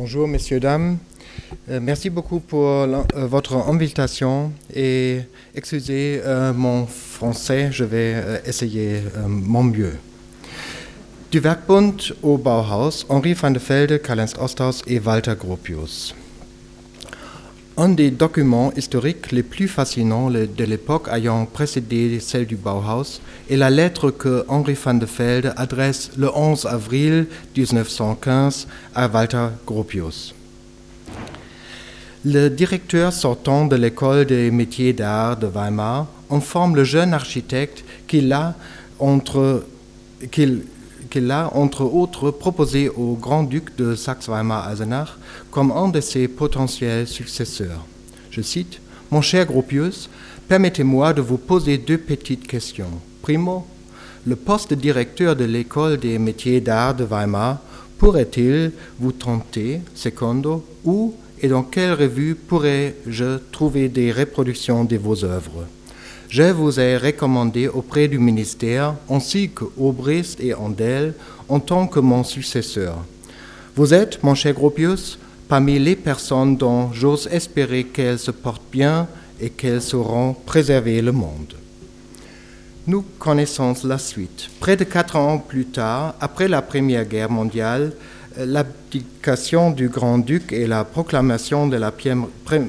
Bonjour, messieurs, dames. Euh, merci beaucoup pour euh, votre invitation et excusez euh, mon français, je vais essayer mon mieux. Du Werkbund au Bauhaus, Henri van de Velde, Karl-Ernst Osthaus et Walter Gropius. Un des documents historiques les plus fascinants de l'époque ayant précédé celle du Bauhaus est la lettre que Henri van de Velde adresse le 11 avril 1915 à Walter Gropius. Le directeur sortant de l'école des métiers d'art de Weimar informe le jeune architecte qu'il a entre, qu'il qu'il a, entre autres, proposé au grand-duc de Saxe-Weimar-Eisenach comme un de ses potentiels successeurs. Je cite Mon cher Gropius, permettez-moi de vous poser deux petites questions. Primo, le poste de directeur de l'école des métiers d'art de Weimar pourrait-il vous tenter? Secondo, où et dans quelle revue pourrais-je trouver des reproductions de vos œuvres? Je vous ai recommandé auprès du ministère, ainsi qu'Aubrist et Andel, en tant que mon successeur. Vous êtes, mon cher Gropius, parmi les personnes dont j'ose espérer qu'elles se portent bien et qu'elles sauront préserver le monde. Nous connaissons la suite. Près de quatre ans plus tard, après la Première Guerre mondiale, l'abdication du grand-duc et la proclamation de la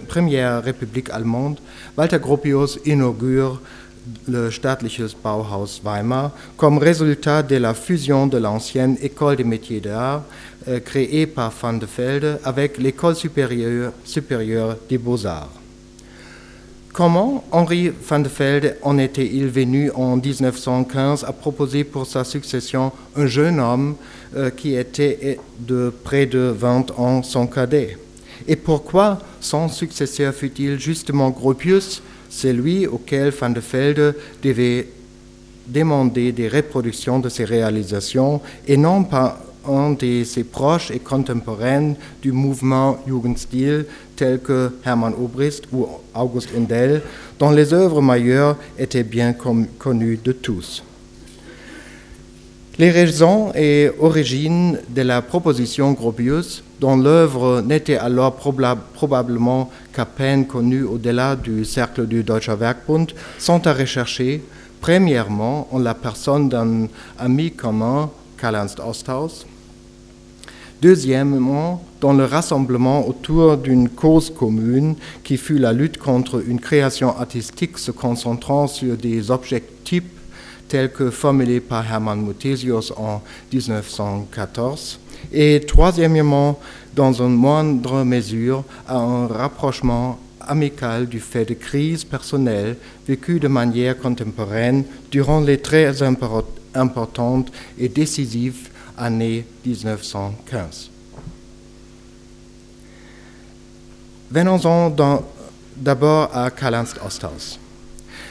première République allemande, Walter Gropius inaugure le Staatliches Bauhaus Weimar comme résultat de la fusion de l'ancienne École des métiers d'art euh, créée par Van de Velde avec l'École supérieure, supérieure des beaux-arts. Comment Henri van de Velde en était-il venu en 1915 à proposer pour sa succession un jeune homme euh, qui était de près de 20 ans son cadet? Et pourquoi son successeur fut-il justement Gropius, celui auquel van de Velde devait demander des reproductions de ses réalisations et non pas un de ses proches et contemporains du mouvement Jugendstil tels que Hermann Obrist ou August Endel, dont les œuvres majeures étaient bien connues de tous. Les raisons et origines de la proposition Gropius, dont l'œuvre n'était alors probablement qu'à peine connue au-delà du cercle du Deutscher Werkbund, sont à rechercher, premièrement en la personne d'un ami commun, Karl-Ernst Osthaus, Deuxièmement, dans le rassemblement autour d'une cause commune qui fut la lutte contre une création artistique se concentrant sur des objectifs tels que formulés par Hermann Muthesius en 1914. Et troisièmement, dans une moindre mesure, à un rapprochement amical du fait de crises personnelles vécues de manière contemporaine durant les très importantes et décisives année 1915. Venons-en d'abord à Karl-Ernst Osthaus.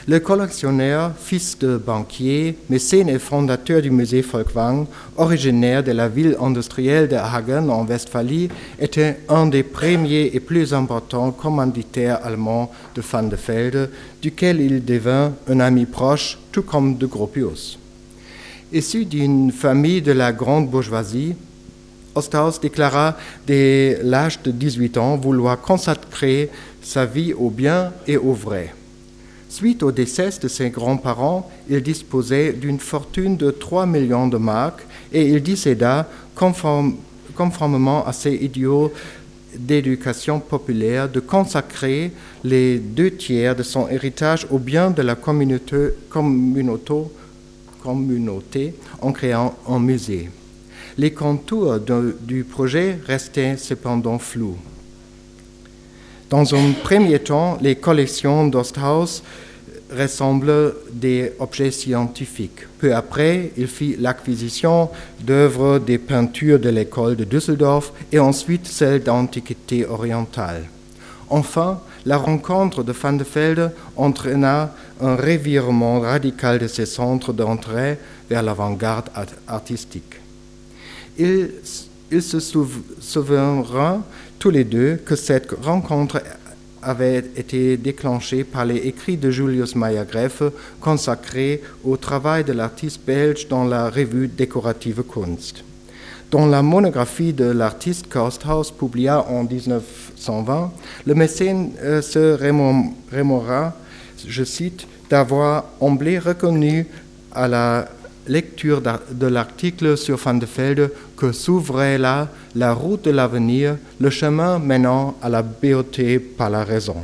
Le collectionneur, fils de banquier, mécène et fondateur du musée Folkwang, originaire de la ville industrielle de Hagen en Westphalie, était un des premiers et plus importants commanditaires allemands de Van de Velde, duquel il devint un ami proche, tout comme de Gropius. Issu d'une famille de la grande bourgeoisie, Osthaus déclara dès l'âge de 18 ans vouloir consacrer sa vie au bien et au vrai. Suite au décès de ses grands-parents, il disposait d'une fortune de 3 millions de marques et il décéda conformément à ses idéaux d'éducation populaire de consacrer les deux tiers de son héritage au bien de la communauté, communauté communauté en créant un musée. Les contours du projet restaient cependant flous. Dans un premier temps, les collections d'Osthaus ressemblent des objets scientifiques. Peu après, il fit l'acquisition d'œuvres des peintures de l'école de Düsseldorf et ensuite celles d'antiquité orientale. Enfin, la rencontre de Van de Velde entraîna un revirement radical de ses centres d'entrée vers l'avant-garde artistique. Ils, se souviendront tous les deux que cette rencontre avait été déclenchée par les écrits de Julius Meyer-Greff consacrés au travail de l'artiste belge dans la revue Décorative Kunst. Dans la monographie de l'artiste Kosthaus, publiée en 1920, le mécène euh, se rémora, je cite, d'avoir emblé reconnu à la lecture de l'article sur Van de Velde que s'ouvrait là la route de l'avenir, le chemin menant à la beauté par la raison.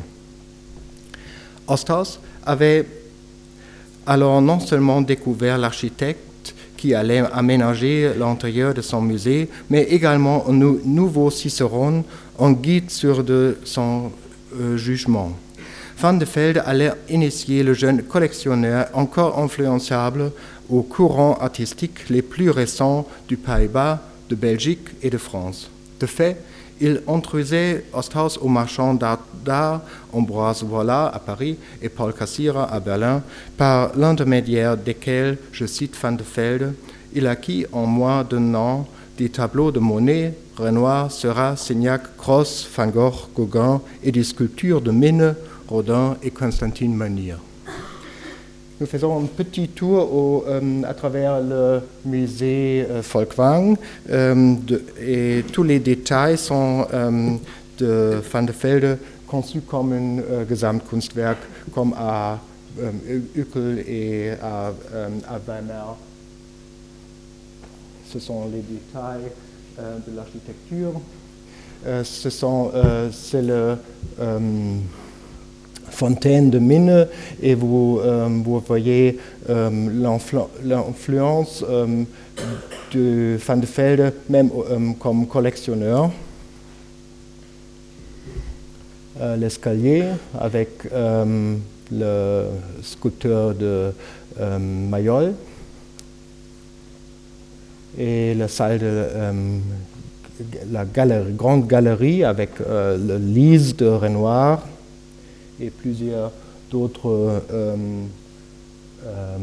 Osthaus avait alors non seulement découvert l'architecte qui allait aménager l'intérieur de son musée, mais également un nouveau Cicéron, un guide sur de son euh, jugement. Van de Velde allait initier le jeune collectionneur encore influençable aux courants artistiques les plus récents du Pays-Bas, de Belgique et de France. De fait, il introduisait Osthaus aux marchands d'art Ambroise Voila à Paris et Paul Cassira à Berlin, par l'intermédiaire desquels, je cite Van de Velde, il acquit en moins d'un an des tableaux de Monet, Renoir, Seurat, Signac, Cross, Van Gogh, Gauguin et des sculptures de Mine, Rodin et Constantine Manier. Nous faisons un petit tour euh, à travers le musée euh, Volkwang euh, et tous les détails sont de Van de Velde conçus comme un Gesamtkunstwerk, comme à Uckel et à, à Weimar. Ce sont les détails de l'architecture. ce sont, c'est le fontaine de mine et vous, euh, voyez euh, l'influence euh, de Van de Velde même comme collectionneur. L'escalier avec le sculpteur de Mayol et la de la grande galerie avec le lise de Renoir et plusieurs d'autres euh, euh,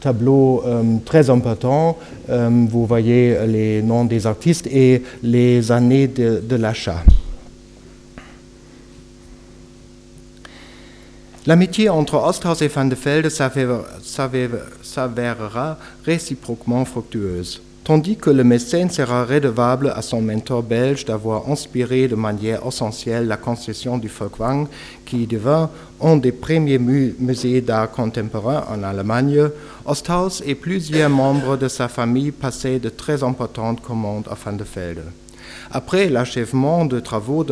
tableaux euh, très importants. vous voyez les noms des artistes et les années de, l'achat. L'amitié entre Osthaus et Van de Velde s'avérera réciproquement fructueuse. Tandis que le mécène sera redevable à son mentor belge d'avoir inspiré de manière essentielle la concession du Folkwang, qui devint un des premiers musées d'art contemporain en Allemagne, Osthaus et plusieurs membres de sa famille passaient de très importantes commandes à Van de Velde. Après l'achèvement de travaux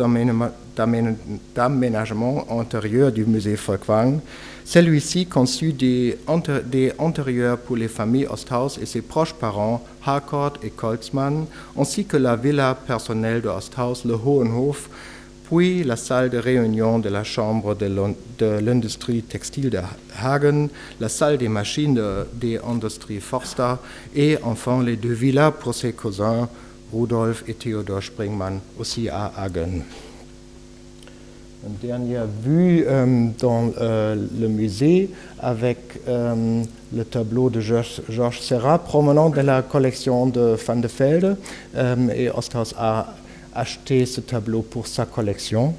d'aménagement antérieur du musée Folkwang, celui-ci conçut des, intérieurs pour les familles Osthaus et ses proches parents, Harcourt et Koltzmann, ainsi que la villa personnelle de Osthaus, le Hohenhof, puis la salle de réunion de la chambre de l'industrie textile de Hagen, la salle des machines des industries Forster et enfin les deux villas pour ses cousins Rudolf et Theodor Springmann, aussi à Hagen. Une dernière vue euh, dans euh, le musée avec euh, le tableau de Georges Serra promenant de la collection de Van de Velde. et Osthaus a acheté ce tableau pour sa collection.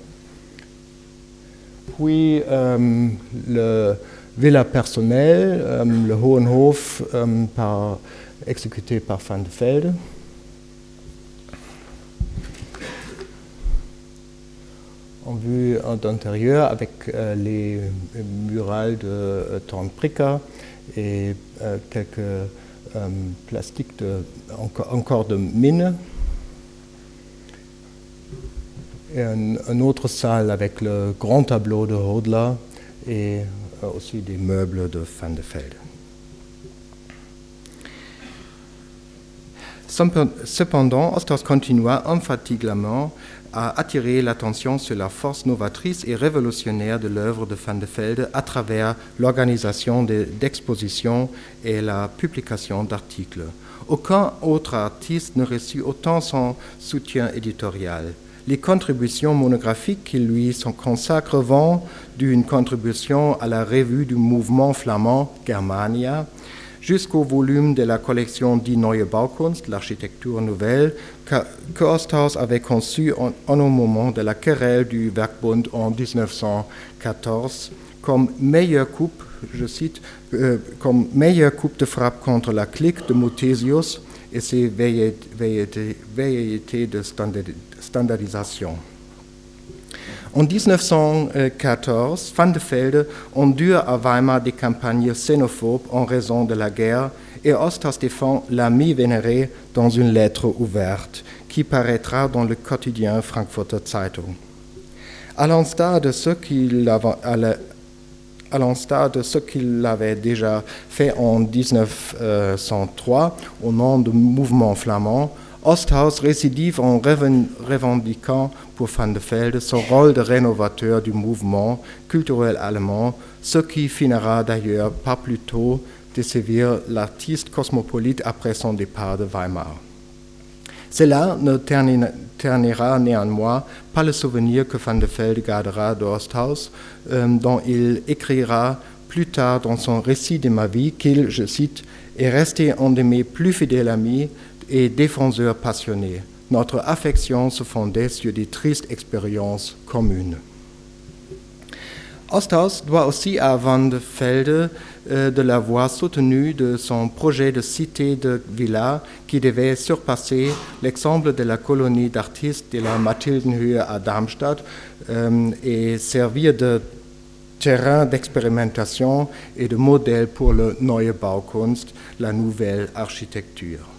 Puis le villa personnel, le Hohenhof, exécuté par Van de Velde. En vue d'intérieur avec euh, les murales de euh, Tornprika et euh, quelques plastiques encore, de mine. Et une autre salle avec le grand tableau de Hodler et aussi des meubles de Van de Velde. Cependant, Osters continua infatigablement a attiré l'attention sur la force novatrice et révolutionnaire de l'œuvre de Van de Velde à travers l'organisation d'expositions et la publication d'articles. Aucun autre artiste ne reçut autant son soutien éditorial. Les contributions monographiques qui lui sont consacrées vont d'une contribution à la revue du mouvement flamand Germania jusqu'au volume de la collection Die Neue Baukunst, l'architecture nouvelle, que, Osthaus avait conçu en, un moment de la querelle du Werkbund en 1914 comme meilleure coupe, je cite, euh, comme meilleure coupe de frappe contre la clique de Muthesius et ses velléités de standardisation. En 1914, Van de Velde endure à Weimar des campagnes xénophobes en raison de la guerre et Osthaus défend l'ami vénéré dans une lettre ouverte qui paraîtra dans le quotidien Frankfurter Zeitung. À de ce qu'il à l'instar de ce qu'il avait déjà fait en 1903 au nom du mouvement flamand, Osthaus récidive en revendiquant pour Van de Velde son rôle de rénovateur du mouvement culturel allemand, ce qui finira d'ailleurs pas plus tôt de sévir l'artiste cosmopolite après son départ de Weimar. Cela ne ternira néanmoins pas le souvenir que Van de Velde gardera d'Osthaus, euh, dont il écrira plus tard dans son récit de ma vie qu'il, je cite, est resté un de mes plus fidèles amis et défenseurs passionnés. Notre affection se fondait sur des tristes expériences communes. Osthaus doit aussi à Van de Velde euh, de l'avoir soutenu de son projet de cité de villa qui devait surpasser l'exemple de la colonie d'artistes de la Mathildenhöhe à Darmstadt euh, et servir de terrain d'expérimentation et de modèle pour le Neue Baukunst, la nouvelle architecture.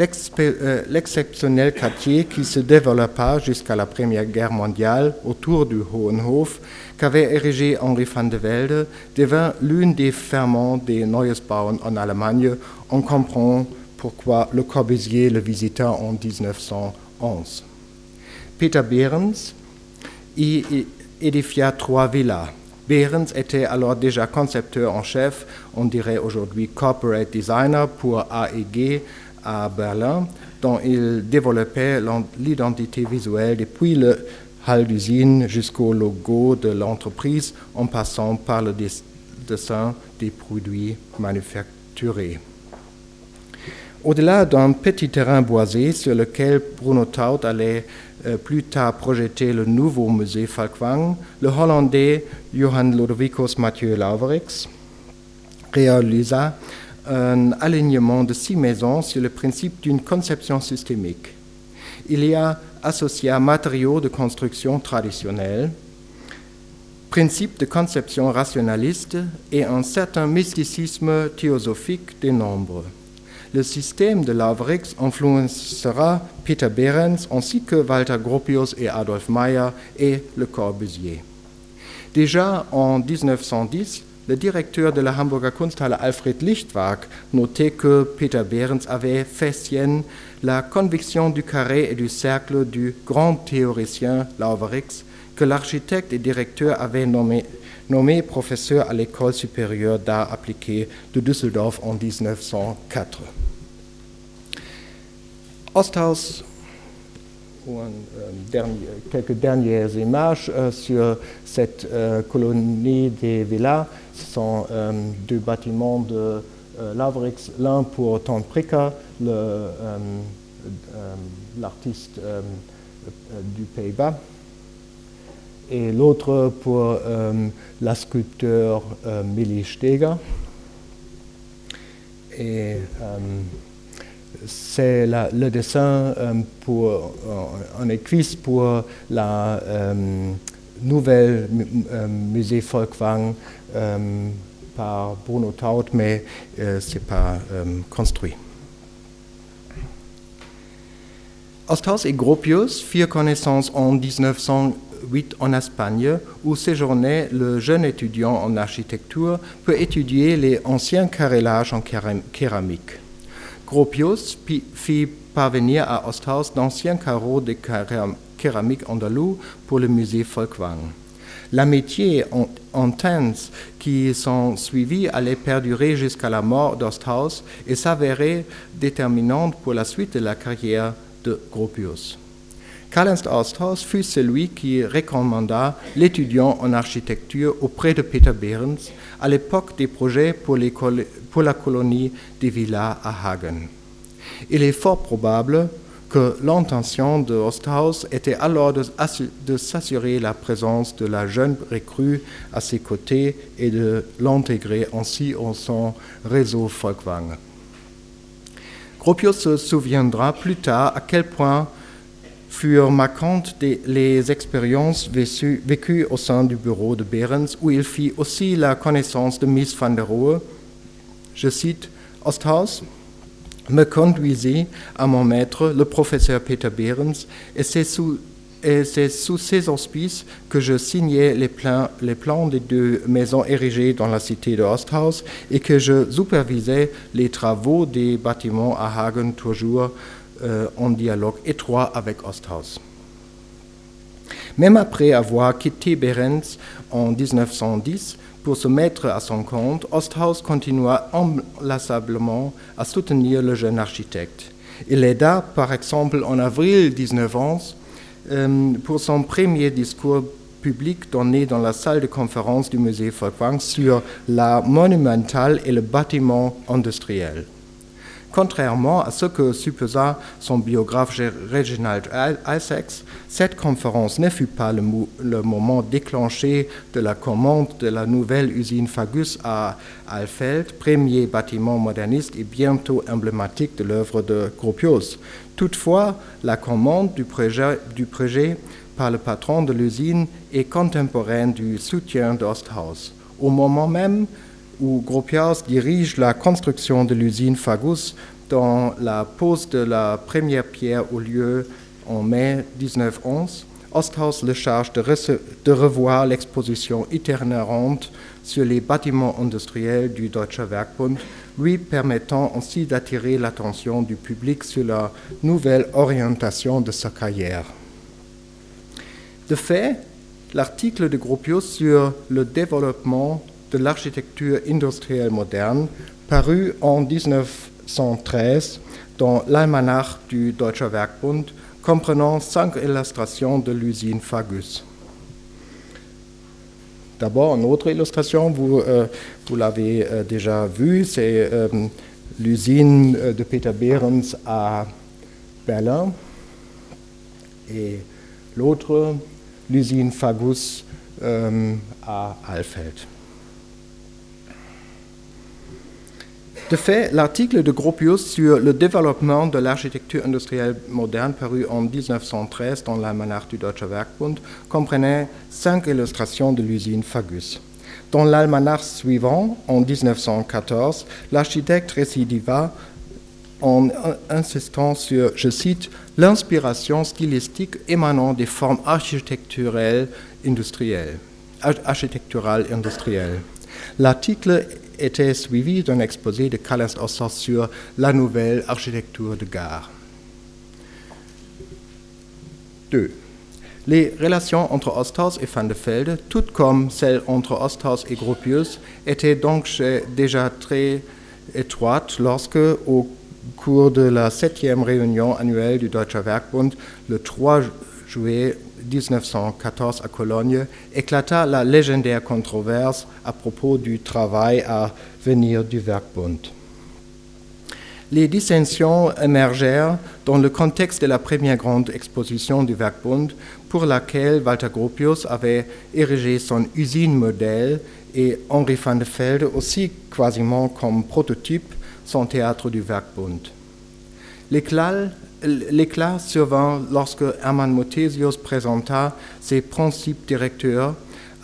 Euh, l'exceptionnel quartier qui se développa jusqu'à la Première Guerre mondiale autour du Hohenhof qu'avait érigé Henri van de Velde devint l'une des ferments des Bauen en Allemagne. On comprend pourquoi Le Corbusier le visita en 1911. Peter Behrens y édifia trois villas. Behrens était alors déjà concepteur en chef, on dirait aujourd'hui corporate designer pour AEG, à Berlin, dont il développait l'identité visuelle depuis le hall d'usine jusqu'au logo de l'entreprise en passant par le dessin des produits manufacturés. Au-delà d'un petit terrain boisé sur lequel Bruno Taut allait euh, plus tard projeter le nouveau musée Falkwang, le Hollandais Johann Ludovicus Mathieu Lauverix réalisa un alignement de six maisons sur le principe d'une conception systémique. Il y a associé à matériaux de construction traditionnels, principe de conception rationaliste et un certain mysticisme théosophique des nombres. Le système de Lavrix influencera Peter Behrens ainsi que Walter Gropius et Adolf Meyer et Le Corbusier. Déjà en 1910, le directeur de la Hamburger Kunsthalle Alfred Lichtwag notait que Peter Behrens avait fait sienne la conviction du carré et du cercle du grand théoricien Lauverix que l'architecte et directeur avait nommé, nommé professeur à l'école supérieure d'art appliqué de Düsseldorf en 1904. Osthaus euh, quelques dernières images euh, sur cette euh, colonie des villas. Ce sont deux bâtiments de Lavrix, l'un pour Ton l'artiste du Pays-Bas, et l'autre pour la sculpteur Millie Steger. C'est le dessin euh, pour, euh, en éclisse pour la euh, nouvelle musée Volkwang par Bruno Taut, mais ce pas construit. Osthaus et Gropius firent connaissance en 1908 en Espagne, où séjournait le jeune étudiant en architecture pour étudier les anciens carrelages en céramique. Gropius fit parvenir à Osthaus d'anciens carreaux de céramique andalou pour le musée Folkwang. L'amitié intense qui s'en suivit allait perdurer jusqu'à la mort d'Osthaus et s'avérer déterminante pour la suite de la carrière de Gropius. Karl Osthaus fut celui qui recommanda l'étudiant en architecture auprès de Peter Behrens à l'époque des projets pour, la colonie des villas à Hagen. Il est fort probable que l'intention de Osthaus était alors de, de s'assurer la présence de la jeune recrue à ses côtés et de l'intégrer ainsi en son réseau Volkwang. Gropius se souviendra plus tard à quel point furent marquantes les expériences vécues, au sein du bureau de Behrens, où il fit aussi la connaissance de Miss van der Rohe. Je cite, Osthaus me conduisit à mon maître, le professeur Peter Behrens, et c'est sous, sous, ses auspices que je signais les, les, plans des deux maisons érigées dans la cité de Osthaus et que je supervisais les travaux des bâtiments à Hagen, toujours en dialogue étroit avec Osthaus. Même après avoir quitté Behrens en 1910, pour se mettre à son compte, Osthaus continua inlassablement à soutenir le jeune architecte. Il aida, par exemple, en avril 1911, euh, pour son premier discours public donné dans la salle de conférence du musée Folkwang sur l'art monumental et le bâtiment industriel. Contrairement à ce que supposa son biographe Reginald Isaacs, cette conférence ne fut pas le, moment déclenché de la commande de la nouvelle usine Fagus à Alfeld, premier bâtiment moderniste et bientôt emblématique de l'œuvre de Gropius. Toutefois, la commande du projet, du projet par le patron de l'usine est contemporaine du soutien d'Osthaus. Au moment même où Gropius dirige la construction de l'usine Fagus, dans la pose de la première pierre au lieu en mai 1911, Osthaus le charge de, de revoir l'exposition itinérante sur les bâtiments industriels du Deutsche Werkbund, lui permettant ainsi d'attirer l'attention du public sur la nouvelle orientation de sa carrière. De fait, l'article de Gropius sur le développement de l'architecture industrielle moderne, paru en 1913 dans l'almanach du Deutscher Werkbund, comprenant cinq illustrations de l'usine Fagus. D'abord, une autre illustration, vous, euh, l'avez euh, déjà vue, c'est euh, l'usine de Peter Behrens à Berlin. Et l'autre, l'usine Fagus à Alfeld. De fait, l'article de Gropius sur le développement de l'architecture industrielle moderne paru en 1913 dans l'almanach du Deutsche Werkbund comprenait cinq illustrations de l'usine Fagus. Dans l'almanach suivant, en 1914, l'architecte récidiva en insistant sur, je cite, l'inspiration stylistique émanant des formes architecturales industrielles. Architecturales industrielles. L'article était suivi d'un exposé de Carles Ossos sur la nouvelle architecture de gare. 2. Les relations entre Osthaus et Van de Velde, tout comme celles entre Osthaus et Gropius, étaient donc déjà très étroites lorsque, au cours de la septième réunion annuelle du Deutscher Werkbund, le 3 juillet 1914 à Cologne, éclata la légendaire controverse à propos du travail à venir du Werkbund. Les dissensions émergèrent dans le contexte de la première grande exposition du Werkbund, pour laquelle Walter Gropius avait érigé son usine modèle et Henri van de Velde aussi quasiment comme prototype son théâtre du Werkbund. L'éclat l'éclat survint lorsque Hermann Mothesius présenta ses principes directeurs,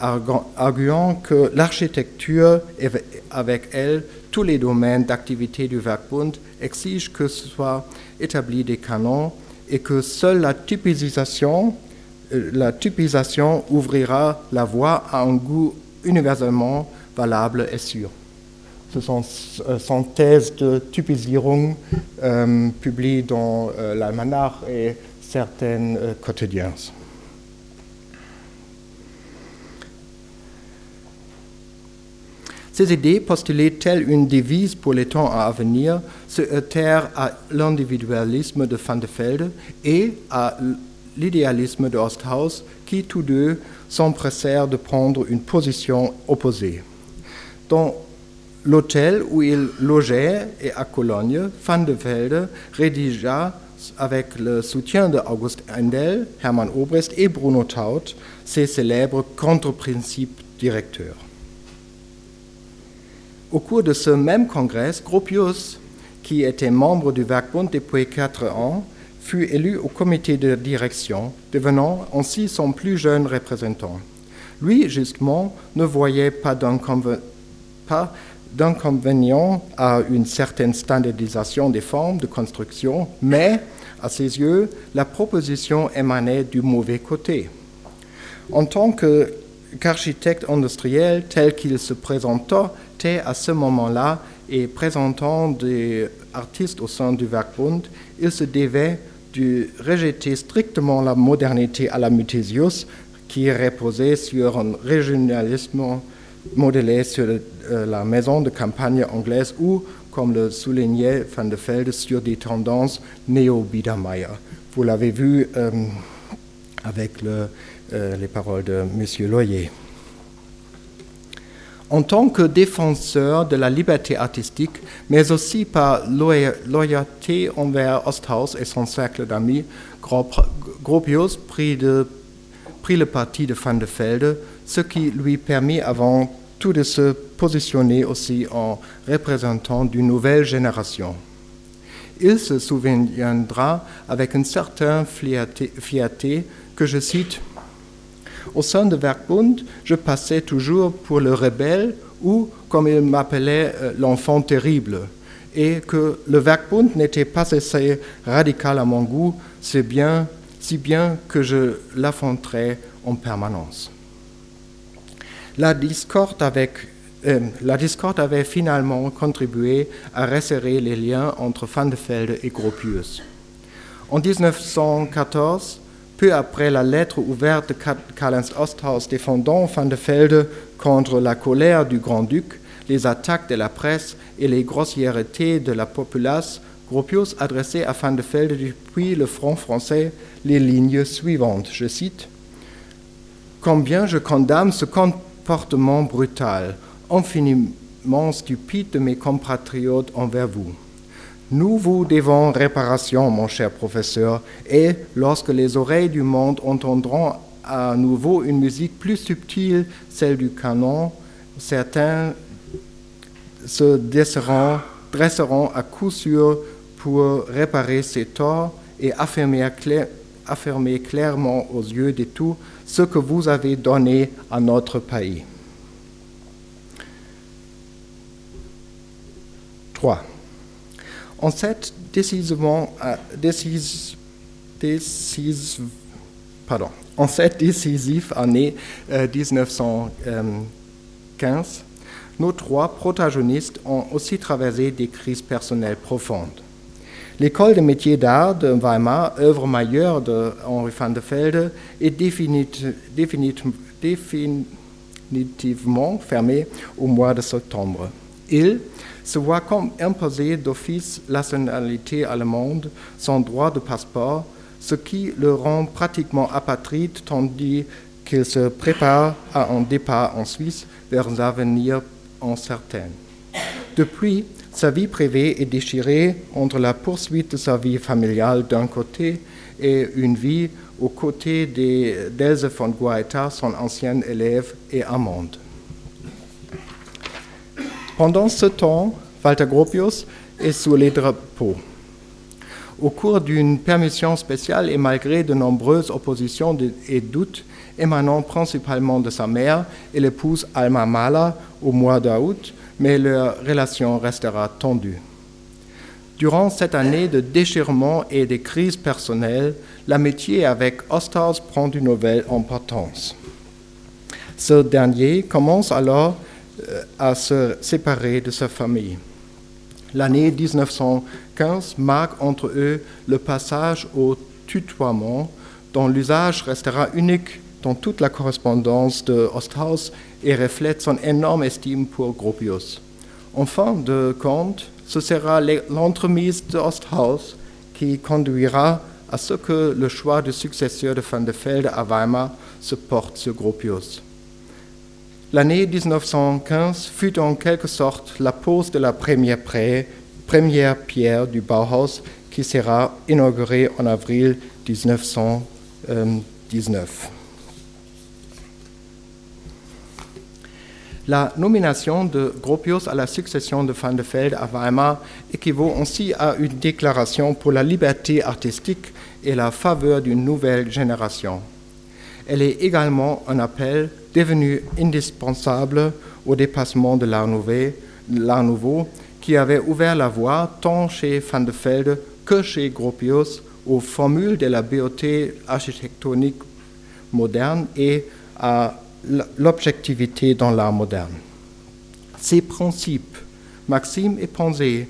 arguant que l'architecture et avec elle tous les domaines d'activité du Werkbund exige que ce soit établi des canons et que seule la typisation, euh, la typisation ouvrira la voie à un goût universellement valable et sûr. Ce sont son thèse de Typisierung euh, publiée dans euh, l'Almanach et certains euh, quotidiens. Ces idées, postulées telles une devise pour les temps à venir, se heurtèrent à l'individualisme de Van de Velde et à l'idéalisme de Osthaus, qui tous deux s'empressèrent de prendre une position opposée. Dans L'hôtel où il logeait et à Cologne, Van de Velde rédigea avec le soutien de August Endel, Hermann Obrist et Bruno Taut ses célèbres contre-principes directeurs. Au cours de ce même congrès, Gropius, qui était membre du Werkbund depuis quatre ans, fut élu au comité de direction, devenant ainsi son plus jeune représentant. Lui, justement, ne voyait pas d'inconvénient à une certaine standardisation des formes de construction, mais, à ses yeux, la proposition émanait du mauvais côté. En tant qu'architecte industriel tel qu'il se présentait à ce moment-là et présentant des artistes au sein du Werkbund, il se devait de rejeter strictement la modernité à la Mutésius qui reposait sur un régionalisme modélé sur euh, la maison de campagne anglaise ou, comme le soulignait Van de Velde, sur des tendances néo-Biedermeier. Vous l'avez vu euh, avec euh, les paroles de M. Loyer. En tant que défenseur de la liberté artistique, mais aussi par loyauté envers Osthaus et son cercle d'amis, Gropius prit, le parti de Van de Velde, ce qui lui permit avant tout de se positionner aussi en représentant d'une nouvelle génération. Il se souviendra avec une certaine fierté que je cite au sein de Werkbund, je passais toujours pour le rebelle ou, comme il m'appelait, euh, l'enfant terrible, et que le Werkbund n'était pas assez radical à mon goût, c'est bien, si bien que je l'affronterais en permanence. La discorde, avec, euh, la discorde avait finalement contribué à resserrer les liens entre Van de Velde et Gropius. En 1914, peu après la lettre ouverte de Karl Osthaus défendant Van de Velde contre la colère du grand-duc, les attaques de la presse et les grossièretés de la populace, Gropius adressait à Van de Velde depuis le front français les lignes suivantes. Je cite Combien je condamne ce comportement brutal, infiniment stupide de mes compatriotes envers vous. Nous vous devons réparation, mon cher professeur, et lorsque les oreilles du monde entendront à nouveau une musique plus subtile, celle du canon, certains se dresseront, dresseront à coup sûr pour réparer ces torts et affirmer, affirmer clairement aux yeux de tous ce que vous avez donné à notre pays. 3. En cette décisivement, euh, en cette décisive année 1915, euh, nos trois protagonistes ont aussi traversé des crises personnelles profondes. L'école des métiers d'art de Weimar, œuvre majeure de Henri van der Velde, est définitivement fermée au mois de septembre. Il, se voit comme imposé d'office la nationalité allemande sans droit de passeport, ce qui le rend pratiquement apatride tandis qu'il se prépare à un départ en Suisse vers un avenir incertain. Depuis, sa vie privée est déchirée entre la poursuite de sa vie familiale d'un côté et une vie aux côtés d'Else von Guaita, son ancienne élève et amende. Pendant ce temps, Walter Gropius est sous les drapeaux. Au cours d'une permission spéciale et malgré de nombreuses oppositions et doutes émanant principalement de sa mère et l'épouse Alma Mahler au mois d'août, mais leur relation restera tendue. Durant cette année de déchirement et de crises personnelles, l'amitié avec Osthaus prend une nouvelle importance. Ce dernier commence alors euh, à se séparer de sa famille. L'année 1915 marque entre eux le passage au tutoiement dont l'usage restera unique dans toute la correspondance de Osthaus et reflète son énorme estime pour Gropius. En fin de compte, ce sera l'entremise de Osthaus qui conduira à ce que le choix du successeur de Van de Velde à Weimar se porte sur Gropius. L'année 1915 fut en quelque sorte la pose de la première, première pierre du Bauhaus qui sera inaugurée en avril 1919. La nomination de Gropius à la succession de Van de Velde à Weimar équivaut aussi à une déclaration pour la liberté artistique et la faveur d'une nouvelle génération. Elle est également un appel devenu indispensable au dépassement de l'art nouveau, qui avait ouvert la voie tant chez Van de Velde que chez Gropius aux formules de la beauté architectonique moderne et à l'objectivité dans l'art moderne. Ces principes, maximes et pensées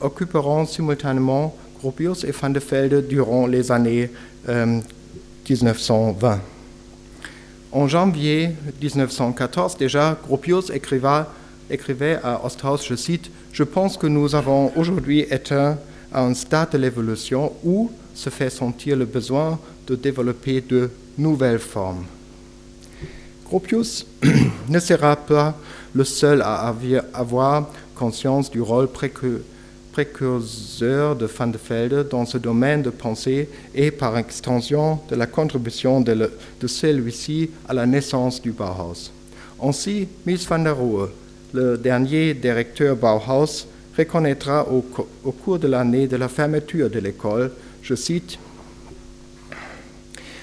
occuperont simultanément Gropius et Van de Velde durant les années 1920. Euh, en janvier 1914, déjà, Gropius écrivait à Osthaus, je cite, Je pense que nous avons aujourd'hui atteint un stade de l'évolution où se fait sentir le besoin de développer de nouvelles formes. Gropius ne sera pas le seul à avoir conscience du rôle précurseur de Van de Velde dans ce domaine de pensée et par extension de la contribution de, celui-ci à la naissance du Bauhaus. Ainsi, Mies van der Rohe, le dernier directeur Bauhaus, reconnaîtra au, au cours de l'année de la fermeture de l'école, je cite,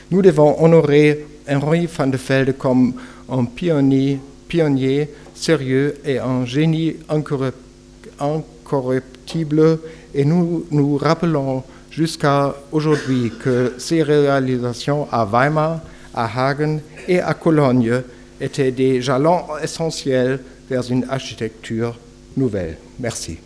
Nous devons honorer Henri van de Velde comme un pionnier, pionnier sérieux et un génie incorruptible et nous nous rappelons jusqu'à aujourd'hui que ses réalisations à Weimar, à Hagen et à Cologne étaient des jalons essentiels vers une architecture nouvelle. Merci.